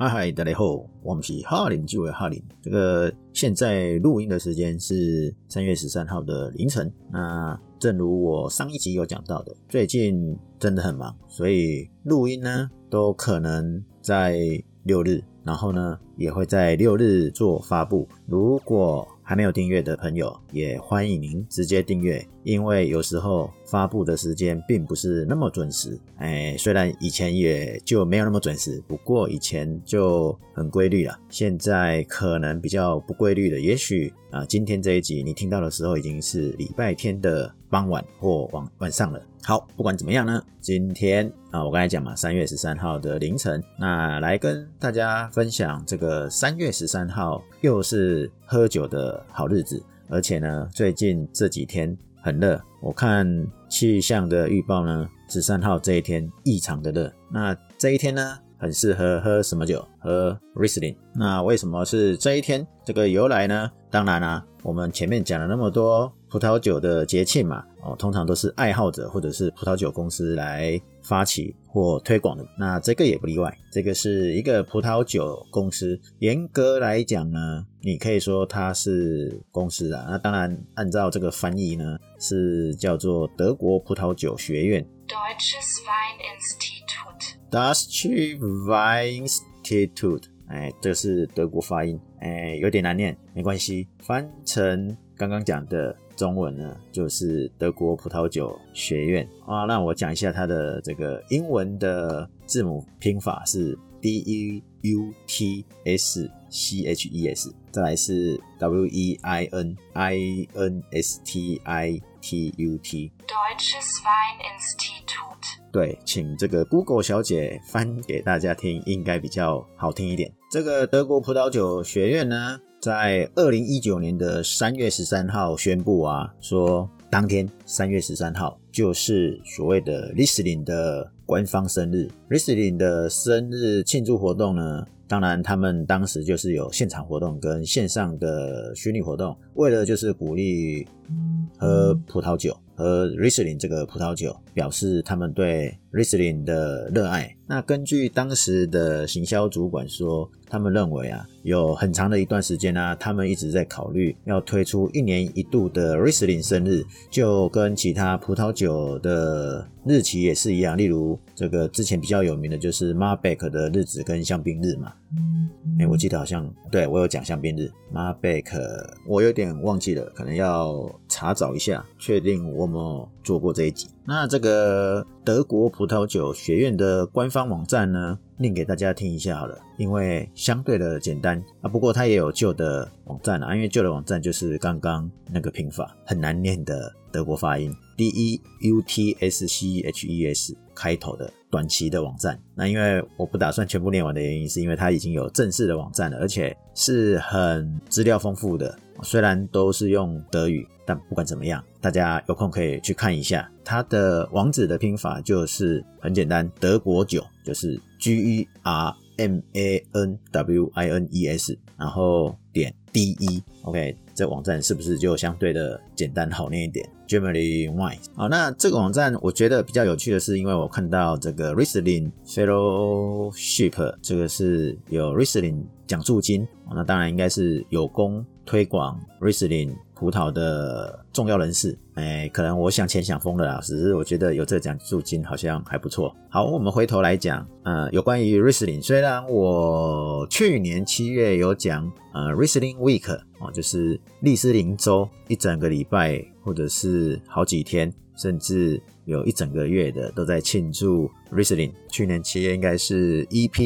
嗨嗨，大家好，我们是哈林，就为哈林。这个现在录音的时间是三月十三号的凌晨。那正如我上一集有讲到的，最近真的很忙，所以录音呢都可能在六日，然后呢也会在六日做发布。如果还没有订阅的朋友，也欢迎您直接订阅，因为有时候发布的时间并不是那么准时。哎，虽然以前也就没有那么准时，不过以前就很规律了。现在可能比较不规律了，也许啊，今天这一集你听到的时候已经是礼拜天的傍晚或晚晚上了。好，不管怎么样呢，今天啊，我刚才讲嘛，三月十三号的凌晨，那来跟大家分享这个三月十三号又是喝酒的好日子，而且呢，最近这几天很热，我看气象的预报呢，十三号这一天异常的热，那这一天呢，很适合喝什么酒？喝 Riesling。那为什么是这一天？这个由来呢？当然啦、我们前面讲了那么多。葡萄酒的节庆嘛，哦，通常都是爱好者或者是葡萄酒公司来发起或推广的。那这个也不例外，这个是一个葡萄酒公司。严格来讲呢，你可以说它是公司啊。那当然，按照这个翻译呢，是叫做德国葡萄酒学院 （Deutsches Weininstitut）。Deutsches Weininstitut，哎，这是德国发音，哎，有点难念，没关系，翻成刚刚讲的。中文呢，就是德国葡萄酒学院啊。那我讲一下它的这个英文的字母拼法是 D E U T S C H E S，再来是 W E I N I N S T I T U T。Deutsches Weininstitut。对，请这个 Google 小姐翻给大家听，应该比较好听一点。这个德国葡萄酒学院呢，在二零一九年的三月十三号宣布啊，说当天三月十三号就是所谓的 Riesling 的官方生日。Riesling 的生日庆祝活动呢，当然他们当时就是有现场活动跟线上的虚拟活动，为了就是鼓励喝葡萄酒。喝 Riesling 这个葡萄酒表示他们对 Riesling 的热爱。那根据当时的行销主管说，他们认为啊，有很长的一段时间呢、啊，他们一直在考虑要推出一年一度的 Riesling 生日，就跟其他葡萄酒的日期也是一样。例如这个之前比较有名的就是 Malbec 的日子跟香槟日嘛。哎，我记得好像对我有讲香槟日 Malbec，我有点忘记了，可能要查找一下，确定我们做过这一集。那这个德国葡萄酒学院的官方网站呢，念给大家听一下好了，因为相对的简单啊。不过它也有旧的网站啊，因为旧的网站就是刚刚那个拼法很难念的德国发音 D E U T S C H E S 开头的。短期的网站，那因为我不打算全部念完的原因，是因为它已经有正式的网站了，而且是很资料丰富的。虽然都是用德语，但不管怎么样，大家有空可以去看一下。它的网址的拼法就是很简单，德国酒就是 G E R M A N W I N E S，然后点 D E。OK，这网站是不是就相对的简单好念一点？Germany Wine，好，那这个网站我觉得比较有趣的是，因为我看到这个 Riesling Fellowship，这个是有 Riesling 奖助金，那当然应该是有功推广 Riesling 葡萄的重要人士，哎，可能我想钱想疯了啦，只是我觉得有这奖助金好像还不错。好，我们回头来讲，呃，有关于 Riesling，虽然我去年七月有讲，呃，Riesling Week，哦，就是利斯林周一整个礼拜，或者是好几天，甚至有一整个月的都在庆祝 Riesling。去年七月应该是 EP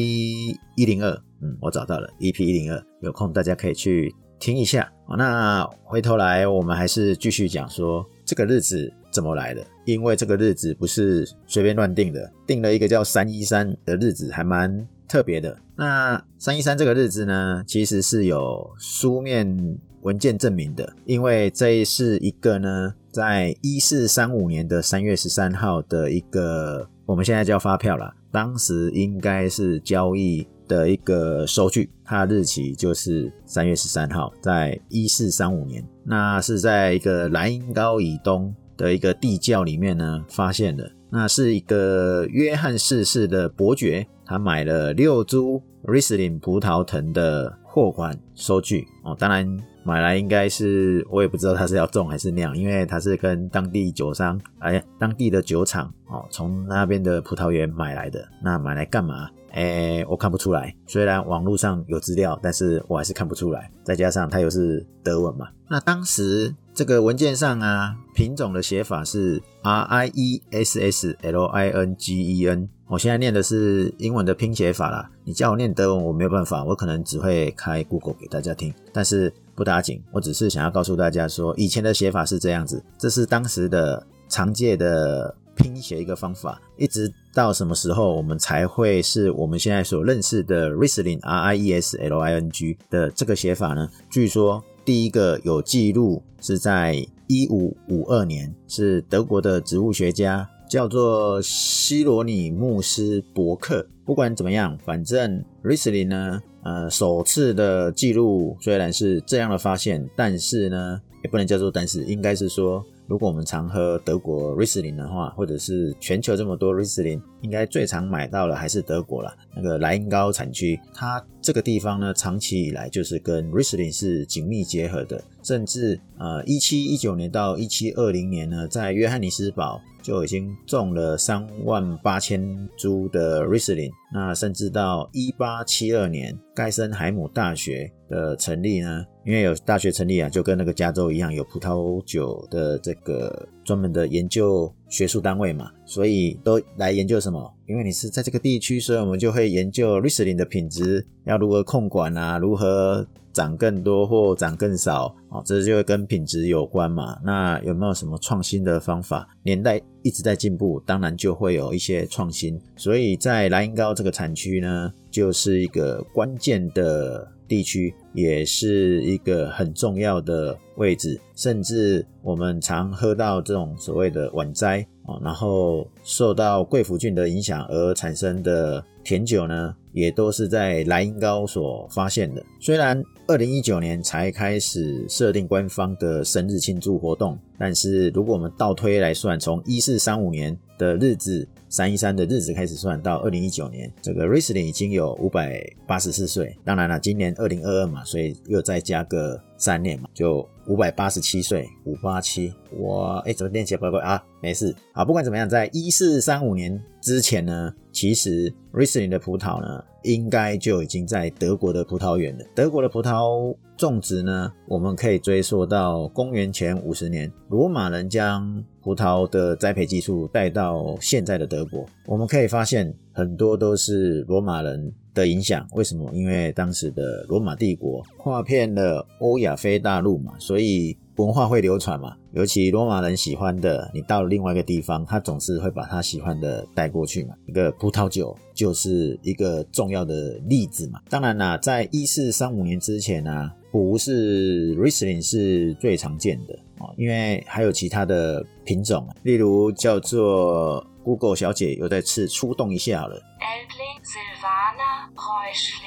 一零二，嗯，我找到了 EP 一零二，有空大家可以去。听一下，那回头来我们还是继续讲说这个日子怎么来的。因为这个日子不是随便乱定的，定了一个叫三一三的日子，还蛮特别的。那三一三这个日子呢，其实是有书面文件证明的，因为这是一个呢，在一四三五年的三月十三号的一个，我们现在叫发票啦，当时应该是交易。的一个收据，它日期就是三月十三号，在一四三五年，那是在一个莱茵高以东的一个地窖里面呢发现的。那是一个约翰四世的伯爵，他买了六株 Riesling 葡萄藤的货款收据哦。当然买来应该是我也不知道他是要种还是酿，因为他是跟当地酒商哎，当地的酒厂哦，从那边的葡萄园买来的。那买来干嘛？哎，我看不出来。虽然网络上有资料，但是我还是看不出来。再加上它又是德文嘛。那当时这个文件上啊，品种的写法是 R I E S S L I N G E N。我现在念的是英文的拼写法啦。你叫我念德文，我没有办法，我可能只会开 Google 给大家听。但是不打紧，我只是想要告诉大家说，以前的写法是这样子，这是当时的常见的。拼写一个方法，一直到什么时候我们才会是我们现在所认识的 Riesling R I E S L I N G 的这个写法呢？据说第一个有记录是在一五五二年，是德国的植物学家叫做希罗尼穆斯伯克。不管怎么样，反正 Riesling 呢，呃，首次的记录虽然是这样的发现，但是呢，也不能叫做但是，应该是说。如果我们常喝德国瑞斯林的话，或者是全球这么多瑞斯林应该最常买到的还是德国啦。那个莱茵高产区，它这个地方呢，长期以来就是跟瑞斯林是紧密结合的。甚至呃，一七一九年到一七二零年呢，在约翰尼斯堡就已经种了三万八千株的 Riesling。那甚至到一八七二年，盖森海姆大学的成立呢，因为有大学成立啊，就跟那个加州一样，有葡萄酒的这个专门的研究学术单位嘛，所以都来研究什么？因为你是在这个地区，所以我们就会研究 Riesling 的品质要如何控管啊，如何。长更多或长更少，哦，这就会跟品质有关嘛。那有没有什么创新的方法？年代一直在进步，当然就会有一些创新。所以在莱茵高这个产区呢，就是一个关键的地区，也是一个很重要的位置。甚至我们常喝到这种所谓的晚摘，哦，然后受到贵腐菌的影响而产生的甜酒呢，也都是在莱茵高所发现的。虽然二零一九年才开始设定官方的生日庆祝活动，但是如果我们倒推来算，从一四三五年的日子，三一三的日子开始算，到二零一九年，这个 Riesling 已经有五百八十四岁。当然了，今年二零二二嘛，所以又再加个三年嘛，就五百八十七岁，五八七。哇，哎，怎么念起来怪怪啊？没事，啊，不管怎么样，在一四三五年之前呢，其实 risin 的葡萄呢，应该就已经在德国的葡萄园了。德国的葡萄种植呢，我们可以追溯到公元前五十年，罗马人将葡萄的栽培技术带到现在的德国，我们可以发现很多都是罗马人的影响。为什么？因为当时的罗马帝国划遍了欧亚非大陆嘛，所以文化会流传嘛。尤其罗马人喜欢的，你到了另外一个地方，他总是会把他喜欢的带过去嘛。一个葡萄酒就是一个重要的例子嘛。当然啦，在一四三五年之前呢，不是 Riesling 是最常见的。因为还有其他的品种，例如叫做 Google 小姐又再次出动一下了。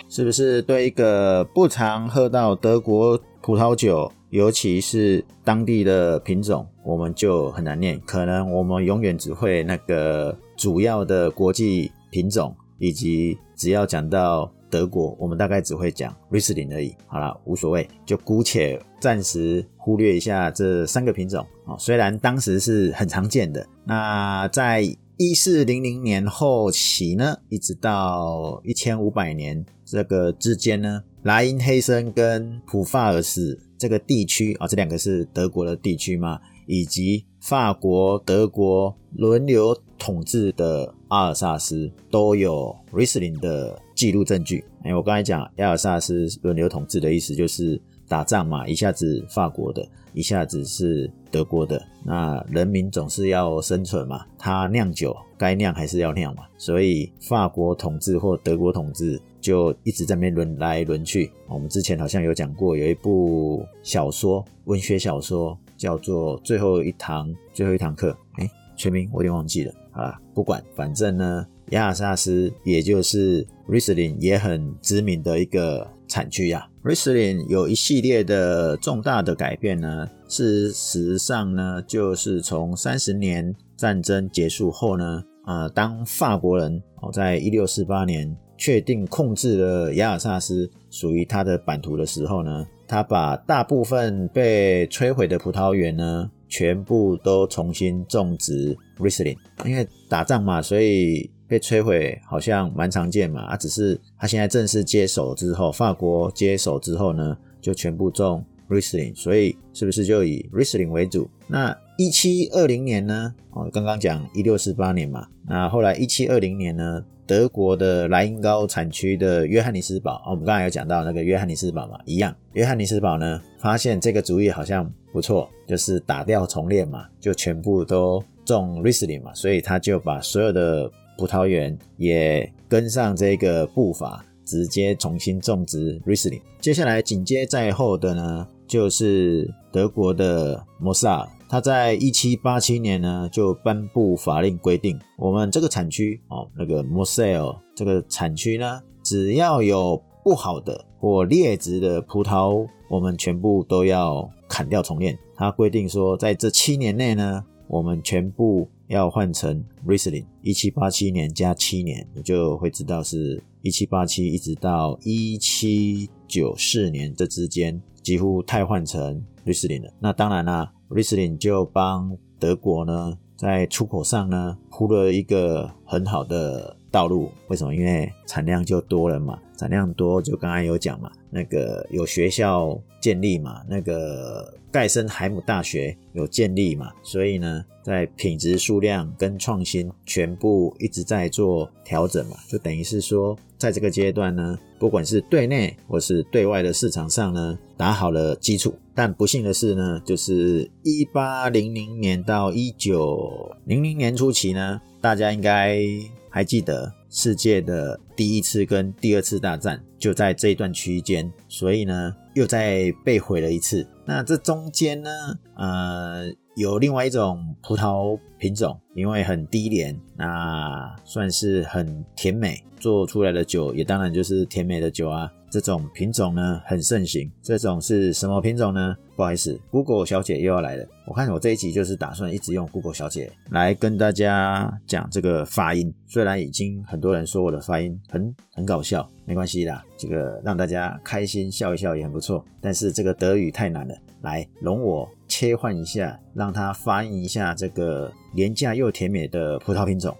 是不是对一个不常喝到德国葡萄酒，尤其是当地的品种，我们就很难念？可能我们永远只会那个主要的国际品种，以及只要讲到。德国，我们大概只会讲 Riesling 而已。好了，无所谓，就姑且暂时忽略一下这三个品种啊。虽然当时是很常见的，那在一四零零年后期呢，一直到一千五百年这个之间呢，莱茵黑森跟普法尔斯这个地区啊，这两个是德国的地区嘛，以及法国、德国轮流统治的阿尔萨斯都有 Riesling 的。记录证据，哎，我刚才讲阿尔萨斯轮流统治的意思就是打仗嘛，一下子法国的，一下子是德国的，那人民总是要生存嘛，他酿酒该酿还是要酿嘛，所以法国统治或德国统治就一直在那边轮来轮去。我们之前好像有讲过，有一部小说，文学小说叫做《最后一堂最后一堂课》，哎，全名我有点忘记了，好啦，不管，反正呢。亚尔萨斯，也就是 Riesling 也很知名的一个产区呀。Riesling 有一系列的重大的改变呢，事实上呢，就是从三十年战争结束后呢，呃，当法国人哦，在一六四八年确定控制了亚尔萨斯属于他的版图的时候呢，他把大部分被摧毁的葡萄园呢，全部都重新种植 Riesling。因为打仗嘛，所以被摧毁好像蛮常见嘛。啊，只是他现在正式接手之后，法国接手之后呢，就全部种 Riesling，所以是不是就以 Riesling 为主？那一七二零年呢？哦，刚刚讲一六四八年嘛，那后来一七二零年呢？德国的莱茵高产区的约翰尼斯堡，哦我们刚才有讲到那个约翰尼斯堡嘛，一样。约翰尼斯堡呢，发现这个主意好像不错，就是打掉重练嘛，就全部都种 Riesling 嘛，所以他就把所有的葡萄园也跟上这个步伐，直接重新种植 Riesling。接下来紧接在后的呢，就是德国的摩萨尔。他在一七八七年呢，就颁布法令规定，我们这个产区哦，那个 Mosel 这个产区呢，只要有不好的或劣质的葡萄，我们全部都要砍掉重练。他规定说，在这七年内呢，我们全部要换成 Riesling。一七八七年加七年，你就会知道是一七八七一直到一七九四年这之间，几乎太换成 Riesling 了。那当然啦。Riesling 就帮德国呢，在出口上呢铺了一个很好的道路。为什么？因为产量就多了嘛，产量多就刚才有讲嘛，那个有学校建立嘛，那个盖森海姆大学有建立嘛，所以呢，在品质、数量跟创新全部一直在做调整嘛，就等于是说，在这个阶段呢，不管是对内或是对外的市场上呢，打好了基础。但不幸的是呢，就是一八零零年到一九零零年初期呢，大家应该还记得世界的第一次跟第二次大战就在这一段区间，所以呢，又再被毁了一次。那这中间呢，呃，有另外一种葡萄品种，因为很低廉，那算是很甜美，做出来的酒也当然就是甜美的酒啊。这种品种呢，很盛行，这种是什么品种呢？不好意思，Google 小姐又要来了。我看我这一集就是打算一直用 Google 小姐来跟大家讲这个发音，虽然已经很多人说我的发音很很搞笑，没关系啦，这个让大家开心笑一笑也很不错。但是这个德语太难了，来容我切换一下，让它发音一下这个廉价又甜美的葡萄品种。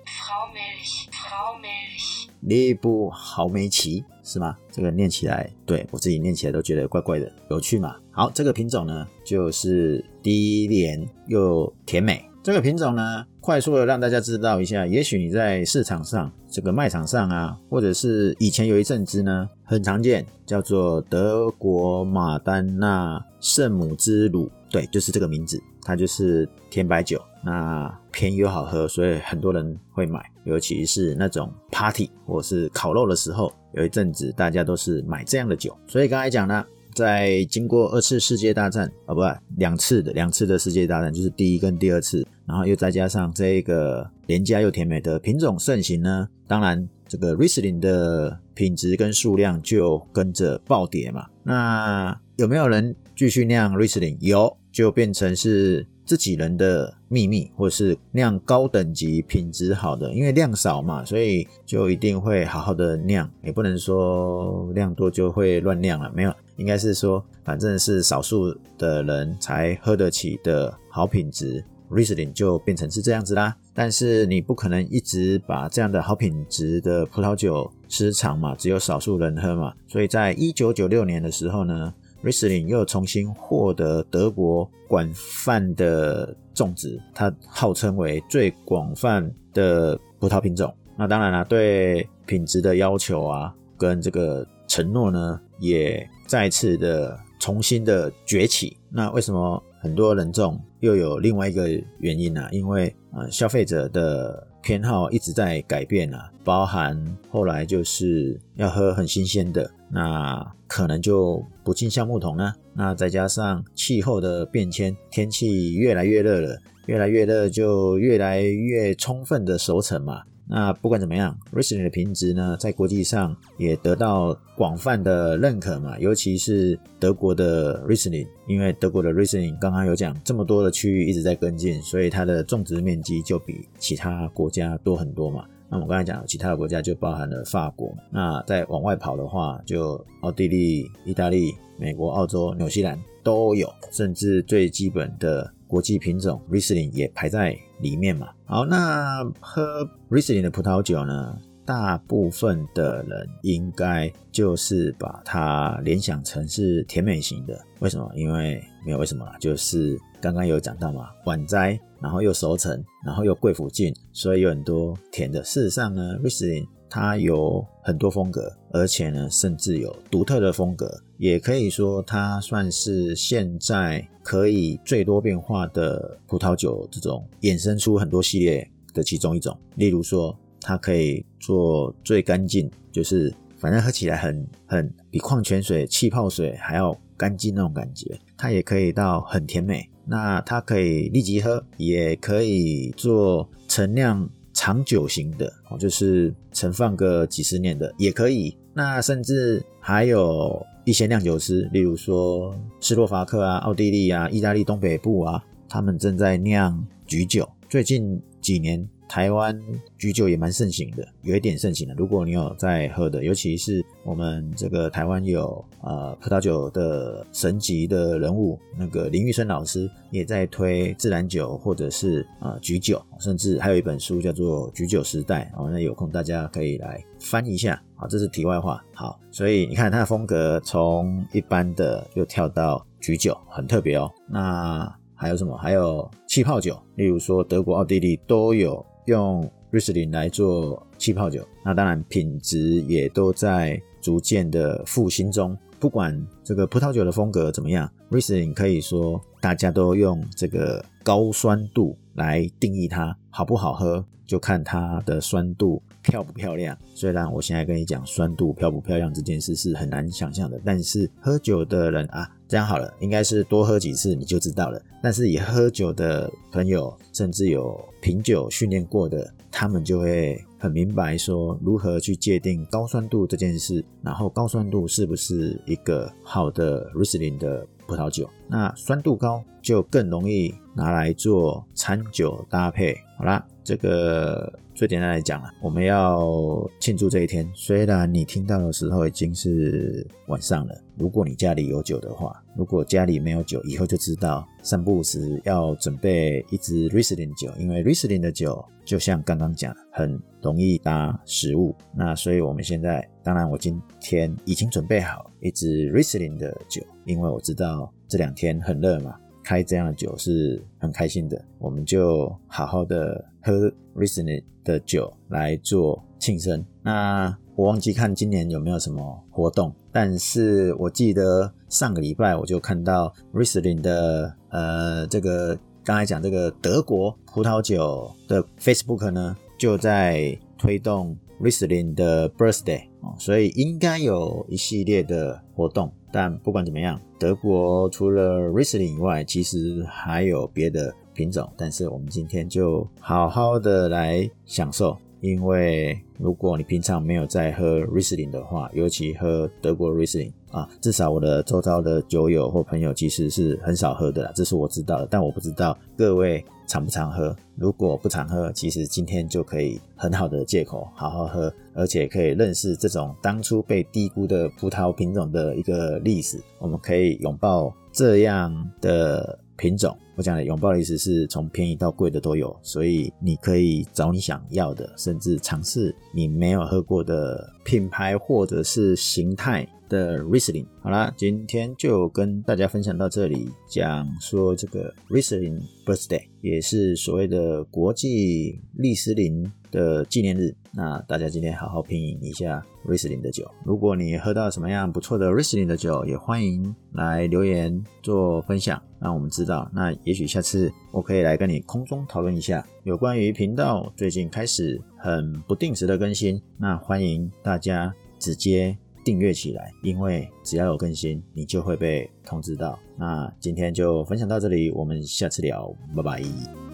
列布豪梅奇是吗？这个念起来，对，我自己念起来都觉得怪怪的，有趣嘛？好，这个品种呢，就是低廉又甜美。这个品种呢，快速的让大家知道一下，也许你在市场上，这个卖场上啊，或者是以前有一阵子呢，很常见，叫做德国马丹娜圣母之乳，对，就是这个名字，它就是甜白酒。那便宜又好喝，所以很多人会买，尤其是那种 party 或是烤肉的时候，有一阵子大家都是买这样的酒。所以刚才讲呢，在经过二次世界大战啊，不，两次的两次的世界大战，就是第一跟第二次，然后又再加上这个廉价又甜美的品种盛行呢，当然这个 Riesling 的品质跟数量就跟着暴跌嘛。那有没有人继续酿 Riesling？有，就变成是。自己人的秘密，或者是酿高等级、品质好的，因为量少嘛，所以就一定会好好的酿，也不能说量多就会乱酿了，没有，应该是说，反正是少数的人才喝得起的好品质，Riesling 就变成是这样子啦。但是你不可能一直把这样的好品质的葡萄酒吃长嘛，只有少数人喝嘛，所以在一九九六年的时候呢。Riesling 又重新获得德国广泛的种植，它号称为最广泛的葡萄品种。那当然了，对品质的要求啊，跟这个承诺呢，也再次的重新的崛起。那为什么很多人种？又有另外一个原因啊，因为呃，消费者的偏好一直在改变啊，包含后来就是要喝很新鲜的，那可能就不尽橡木桶呢。那再加上气候的变迁，天气越来越热了，越来越热就越来越充分的熟成嘛。那不管怎么样，Riesling 的品质呢，在国际上也得到广泛的认可嘛，尤其是德国的 Riesling，因为德国的 Riesling 刚刚有讲，这么多的区域一直在跟进，所以它的种植面积就比其他国家多很多嘛。那我们刚才讲其他的国家就包含了法国。那再往外跑的话，就奥地利、意大利、美国、澳洲、纽西兰都有，甚至最基本的国际品种 Riesling 也排在里面嘛。好，那喝 Riesling 的葡萄酒呢？大部分的人应该就是把它联想成是甜美型的，为什么？因为没有为什么啦，就是刚刚有讲到嘛，晚摘，然后又熟成，然后又贵腐净，所以有很多甜的。事实上呢，Riesling 它有很多风格，而且呢，甚至有独特的风格，也可以说它算是现在可以最多变化的葡萄酒这种衍生出很多系列的其中一种，例如说。它可以做最干净，就是反正喝起来很很比矿泉水、气泡水还要干净那种感觉。它也可以到很甜美，那它可以立即喝，也可以做陈酿长久型的，就是存放个几十年的也可以。那甚至还有一些酿酒师，例如说斯洛伐克啊、奥地利啊、意大利东北部啊，他们正在酿菊酒。最近几年。台湾橘酒也蛮盛行的，有一点盛行的。如果你有在喝的，尤其是我们这个台湾有呃葡萄酒的神级的人物，那个林玉生老师也在推自然酒或者是呃橘酒，甚至还有一本书叫做《橘酒时代》哦。那有空大家可以来翻一下。好，这是题外话。好，所以你看它的风格从一般的又跳到橘酒，很特别哦。那还有什么？还有气泡酒，例如说德国、奥地利都有。用瑞斯林来做气泡酒，那当然品质也都在逐渐的复兴中。不管这个葡萄酒的风格怎么样瑞斯林可以说大家都用这个高酸度来定义它好不好喝，就看它的酸度漂不漂亮。虽然我现在跟你讲酸度漂不漂亮这件事是很难想象的，但是喝酒的人啊。这样好了，应该是多喝几次你就知道了。但是以喝酒的朋友，甚至有品酒训练过的，他们就会很明白说如何去界定高酸度这件事。然后高酸度是不是一个好的 Riesling 的葡萄酒？那酸度高就更容易拿来做餐酒搭配。好啦，这个。最简单来讲啊，我们要庆祝这一天。虽然你听到的时候已经是晚上了，如果你家里有酒的话，如果家里没有酒，以后就知道散步时要准备一支 Riesling 酒，因为 Riesling 的酒就像刚刚讲，很容易搭食物。那所以我们现在，当然我今天已经准备好一支 Riesling 的酒，因为我知道这两天很热嘛。开这样的酒是很开心的，我们就好好的喝 Riesling 的酒来做庆生。那我忘记看今年有没有什么活动，但是我记得上个礼拜我就看到 Riesling 的呃这个刚才讲这个德国葡萄酒的 Facebook 呢，就在推动 Riesling 的 Birthday 哦，所以应该有一系列的活动。但不管怎么样，德国除了 Riesling 以外，其实还有别的品种。但是我们今天就好好的来享受，因为如果你平常没有在喝 Riesling 的话，尤其喝德国 Riesling 啊，至少我的周遭的酒友或朋友其实是很少喝的啦，这是我知道的。但我不知道各位常不常喝。如果不常喝，其实今天就可以很好的借口好好喝，而且可以认识这种当初被低估的葡萄品种的一个历史。我们可以拥抱这样的品种。我讲的拥抱的意思是从便宜到贵的都有，所以你可以找你想要的，甚至尝试你没有喝过的品牌或者是形态。的 Riesling，好啦，今天就跟大家分享到这里，讲说这个 Riesling Birthday 也是所谓的国际利斯林的纪念日。那大家今天好好品饮一下 Riesling 的酒。如果你喝到什么样不错的 Riesling 的酒，也欢迎来留言做分享，让我们知道。那也许下次我可以来跟你空中讨论一下有关于频道最近开始很不定时的更新，那欢迎大家直接。订阅起来，因为只要有更新，你就会被通知到。那今天就分享到这里，我们下次聊，拜拜。